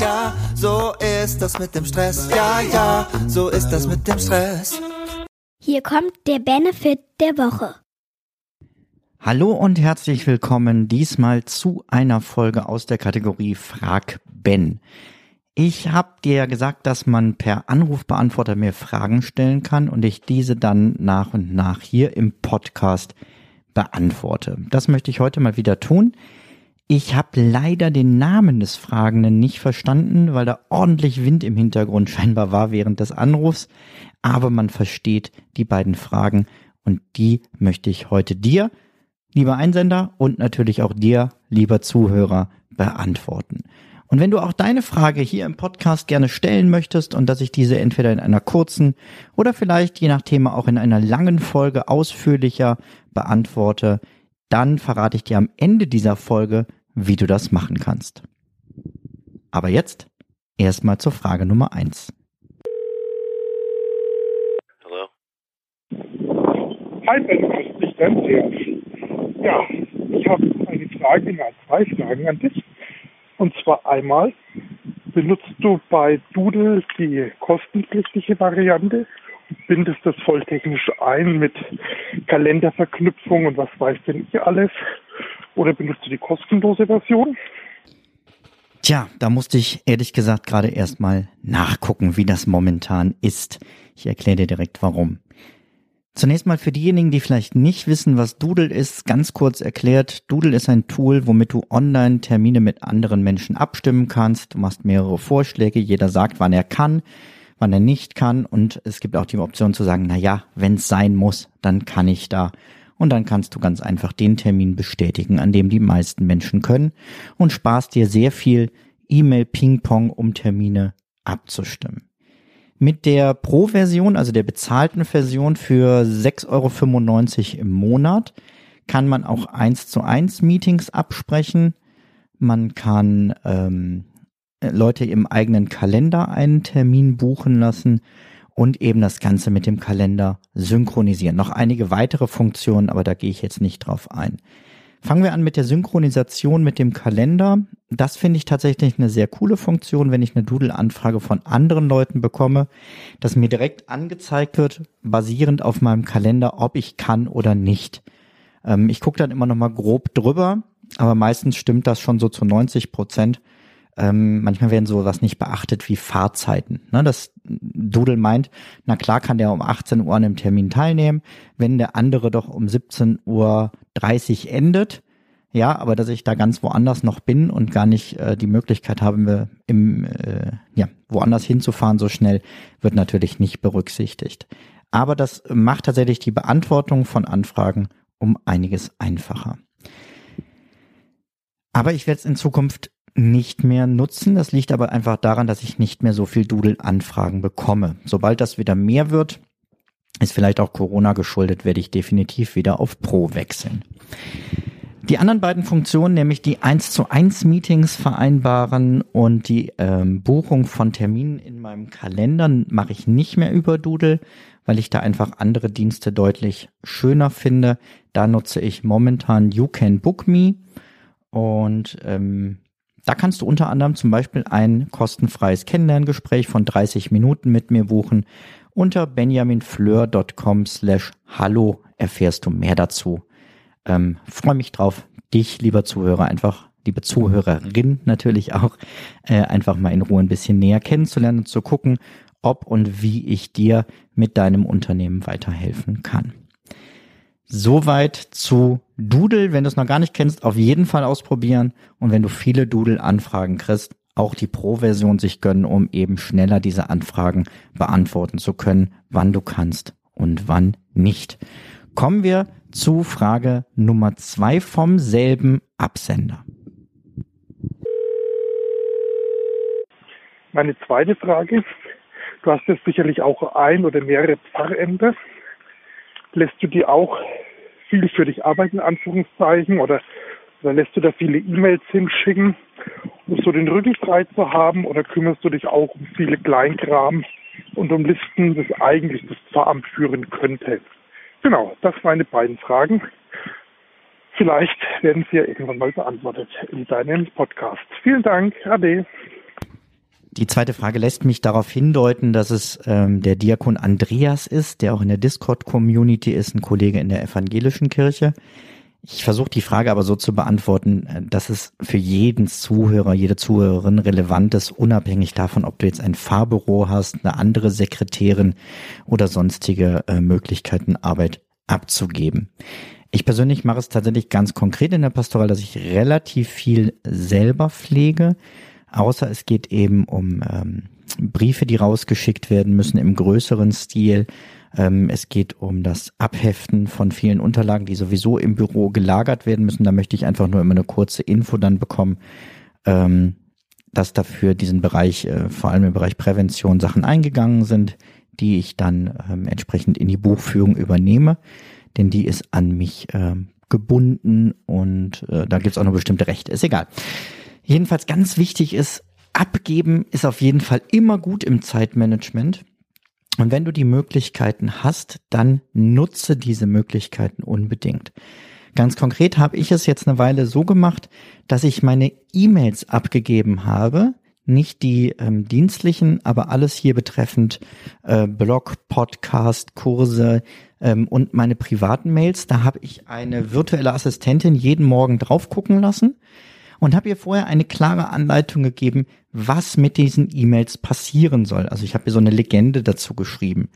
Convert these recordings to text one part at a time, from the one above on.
ja, so ist das mit dem Stress. Ja, ja, so ist das mit dem Stress. Hier kommt der Benefit der Woche. Hallo und herzlich willkommen diesmal zu einer Folge aus der Kategorie Frag Ben. Ich habe dir ja gesagt, dass man per Anrufbeantworter mir Fragen stellen kann und ich diese dann nach und nach hier im Podcast beantworte. Das möchte ich heute mal wieder tun. Ich habe leider den Namen des Fragenden nicht verstanden, weil da ordentlich Wind im Hintergrund scheinbar war während des Anrufs. Aber man versteht die beiden Fragen und die möchte ich heute dir, lieber Einsender, und natürlich auch dir, lieber Zuhörer, beantworten. Und wenn du auch deine Frage hier im Podcast gerne stellen möchtest und dass ich diese entweder in einer kurzen oder vielleicht je nach Thema auch in einer langen Folge ausführlicher beantworte, dann verrate ich dir am Ende dieser Folge, wie du das machen kannst. Aber jetzt erstmal zur Frage Nummer eins. Hallo? Hi Ben, grüß dich ganz sehr. Ja, ich habe eine Frage, na, zwei Fragen an dich. Und zwar einmal, benutzt du bei Doodle die kostenpflichtige Variante? Bindest das volltechnisch ein mit Kalenderverknüpfung und was weiß denn ich alles? Oder benutzt du die kostenlose Version? Tja, da musste ich ehrlich gesagt gerade erstmal nachgucken, wie das momentan ist. Ich erkläre dir direkt warum. Zunächst mal für diejenigen, die vielleicht nicht wissen, was Doodle ist, ganz kurz erklärt. Doodle ist ein Tool, womit du online Termine mit anderen Menschen abstimmen kannst. Du machst mehrere Vorschläge, jeder sagt, wann er kann, wann er nicht kann und es gibt auch die Option zu sagen, na ja, wenn es sein muss, dann kann ich da. Und dann kannst du ganz einfach den Termin bestätigen, an dem die meisten Menschen können und sparst dir sehr viel E-Mail-Ping-Pong, um Termine abzustimmen. Mit der Pro-Version, also der bezahlten Version für 6,95 Euro im Monat, kann man auch 1 zu 1 Meetings absprechen. Man kann ähm, Leute im eigenen Kalender einen Termin buchen lassen und eben das Ganze mit dem Kalender synchronisieren. Noch einige weitere Funktionen, aber da gehe ich jetzt nicht drauf ein. Fangen wir an mit der Synchronisation mit dem Kalender. Das finde ich tatsächlich eine sehr coole Funktion, wenn ich eine Doodle-Anfrage von anderen Leuten bekomme, dass mir direkt angezeigt wird, basierend auf meinem Kalender, ob ich kann oder nicht. Ähm, ich gucke dann immer noch mal grob drüber, aber meistens stimmt das schon so zu 90 Prozent. Ähm, manchmal werden sowas nicht beachtet wie Fahrzeiten. Ne, das Doodle meint, na klar kann der um 18 Uhr an einem Termin teilnehmen, wenn der andere doch um 17 Uhr 30 endet. Ja, aber dass ich da ganz woanders noch bin und gar nicht äh, die Möglichkeit habe, im, äh, ja, woanders hinzufahren so schnell, wird natürlich nicht berücksichtigt. Aber das macht tatsächlich die Beantwortung von Anfragen um einiges einfacher. Aber ich werde es in Zukunft nicht mehr nutzen. Das liegt aber einfach daran, dass ich nicht mehr so viel Doodle-Anfragen bekomme. Sobald das wieder mehr wird, ist vielleicht auch Corona geschuldet, werde ich definitiv wieder auf Pro wechseln. Die anderen beiden Funktionen, nämlich die 1 zu 1 Meetings vereinbaren und die ähm, Buchung von Terminen in meinem Kalender, mache ich nicht mehr über Doodle, weil ich da einfach andere Dienste deutlich schöner finde. Da nutze ich momentan You Can Book Me und ähm, da kannst du unter anderem zum Beispiel ein kostenfreies Kennenlerngespräch von 30 Minuten mit mir buchen. Unter benjaminfleur.com slash hallo erfährst du mehr dazu. Ähm, Freue mich drauf, dich, lieber Zuhörer, einfach, liebe Zuhörerin natürlich auch, äh, einfach mal in Ruhe ein bisschen näher kennenzulernen und zu gucken, ob und wie ich dir mit deinem Unternehmen weiterhelfen kann. Soweit zu Doodle. Wenn du es noch gar nicht kennst, auf jeden Fall ausprobieren. Und wenn du viele Doodle-Anfragen kriegst, auch die Pro-Version sich gönnen, um eben schneller diese Anfragen beantworten zu können, wann du kannst und wann nicht. Kommen wir zu Frage Nummer zwei vom selben Absender. Meine zweite Frage. Du hast jetzt sicherlich auch ein oder mehrere Pfarrämter lässt du die auch viel für dich arbeiten, Anführungszeichen, oder, oder lässt du da viele E-Mails hinschicken, um so den Rücken frei zu haben, oder kümmerst du dich auch um viele Kleinkram und um Listen, das eigentlich das Pfarramt führen könnte? Genau, das waren meine beiden Fragen. Vielleicht werden sie ja irgendwann mal beantwortet in deinem Podcast. Vielen Dank, Ade. Die zweite Frage lässt mich darauf hindeuten, dass es ähm, der Diakon Andreas ist, der auch in der Discord-Community ist, ein Kollege in der evangelischen Kirche. Ich versuche die Frage aber so zu beantworten, äh, dass es für jeden Zuhörer, jede Zuhörerin relevant ist, unabhängig davon, ob du jetzt ein Fahrbüro hast, eine andere Sekretärin oder sonstige äh, Möglichkeiten, Arbeit abzugeben. Ich persönlich mache es tatsächlich ganz konkret in der Pastoral, dass ich relativ viel selber pflege, außer es geht eben um ähm, Briefe, die rausgeschickt werden müssen im größeren Stil ähm, es geht um das Abheften von vielen Unterlagen, die sowieso im Büro gelagert werden müssen. Da möchte ich einfach nur immer eine kurze Info dann bekommen, ähm, dass dafür diesen Bereich, äh, vor allem im Bereich Prävention, Sachen eingegangen sind, die ich dann ähm, entsprechend in die Buchführung übernehme. Denn die ist an mich ähm, gebunden und äh, da gibt's auch noch bestimmte Rechte. Ist egal. Jedenfalls ganz wichtig ist, abgeben ist auf jeden Fall immer gut im Zeitmanagement. Und wenn du die Möglichkeiten hast, dann nutze diese Möglichkeiten unbedingt. Ganz konkret habe ich es jetzt eine Weile so gemacht, dass ich meine E-Mails abgegeben habe, nicht die ähm, dienstlichen, aber alles hier betreffend äh, Blog, Podcast, Kurse ähm, und meine privaten Mails. Da habe ich eine virtuelle Assistentin jeden Morgen drauf gucken lassen und habe ihr vorher eine klare Anleitung gegeben, was mit diesen E-Mails passieren soll. Also ich habe ihr so eine Legende dazu geschrieben.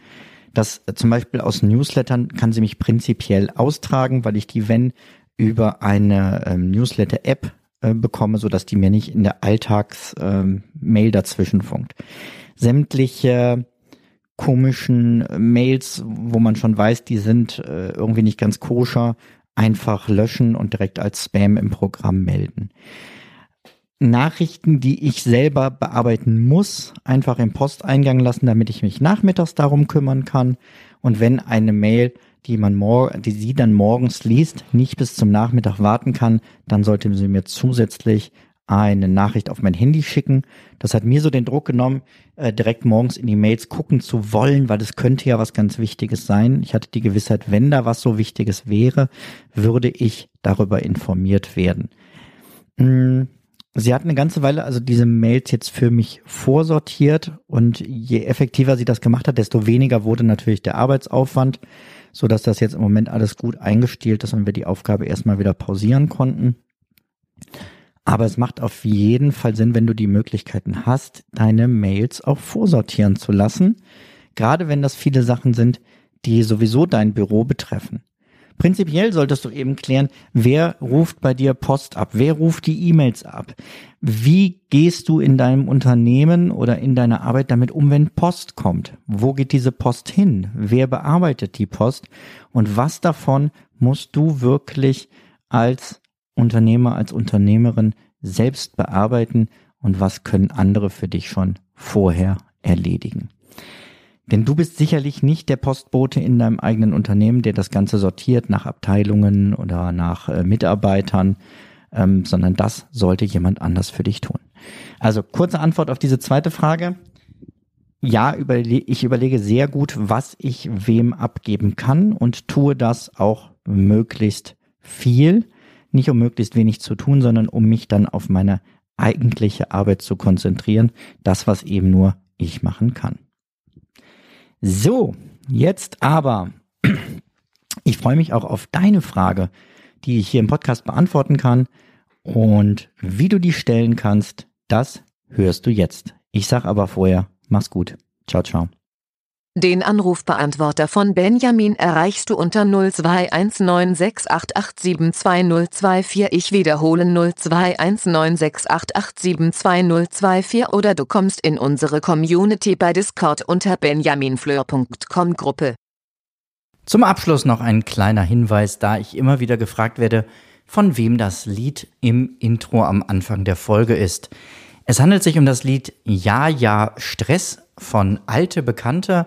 dass äh, zum Beispiel aus Newslettern kann sie mich prinzipiell austragen, weil ich die, wenn, über eine ähm, Newsletter-App äh, bekomme, so dass die mir nicht in der Alltags-Mail ähm, dazwischen funkt. Sämtliche komischen Mails, wo man schon weiß, die sind äh, irgendwie nicht ganz koscher, einfach löschen und direkt als Spam im Programm melden. Nachrichten, die ich selber bearbeiten muss, einfach im Posteingang lassen, damit ich mich nachmittags darum kümmern kann. Und wenn eine Mail, die man die sie dann morgens liest, nicht bis zum Nachmittag warten kann, dann sollte sie mir zusätzlich eine Nachricht auf mein Handy schicken. Das hat mir so den Druck genommen, äh, direkt morgens in die Mails gucken zu wollen, weil das könnte ja was ganz Wichtiges sein. Ich hatte die Gewissheit, wenn da was so Wichtiges wäre, würde ich darüber informiert werden. Mm, sie hat eine ganze Weile also diese Mails jetzt für mich vorsortiert und je effektiver sie das gemacht hat, desto weniger wurde natürlich der Arbeitsaufwand, so dass das jetzt im Moment alles gut eingestielt ist und wir die Aufgabe erstmal wieder pausieren konnten. Aber es macht auf jeden Fall Sinn, wenn du die Möglichkeiten hast, deine Mails auch vorsortieren zu lassen. Gerade wenn das viele Sachen sind, die sowieso dein Büro betreffen. Prinzipiell solltest du eben klären, wer ruft bei dir Post ab, wer ruft die E-Mails ab, wie gehst du in deinem Unternehmen oder in deiner Arbeit damit um, wenn Post kommt, wo geht diese Post hin, wer bearbeitet die Post? Und was davon musst du wirklich als Unternehmer, als Unternehmerin selbst bearbeiten und was können andere für dich schon vorher erledigen. Denn du bist sicherlich nicht der Postbote in deinem eigenen Unternehmen, der das Ganze sortiert nach Abteilungen oder nach äh, Mitarbeitern, ähm, sondern das sollte jemand anders für dich tun. Also kurze Antwort auf diese zweite Frage. Ja, überle ich überlege sehr gut, was ich wem abgeben kann und tue das auch möglichst viel nicht um möglichst wenig zu tun, sondern um mich dann auf meine eigentliche Arbeit zu konzentrieren, das, was eben nur ich machen kann. So, jetzt aber, ich freue mich auch auf deine Frage, die ich hier im Podcast beantworten kann und wie du die stellen kannst, das hörst du jetzt. Ich sag aber vorher, mach's gut. Ciao, ciao. Den Anrufbeantworter von Benjamin erreichst du unter 021968872024. Ich wiederhole 021968872024 oder du kommst in unsere Community bei Discord unter benjaminfleur.com Gruppe. Zum Abschluss noch ein kleiner Hinweis, da ich immer wieder gefragt werde, von wem das Lied im Intro am Anfang der Folge ist. Es handelt sich um das Lied Ja, ja, Stress von Alte Bekannte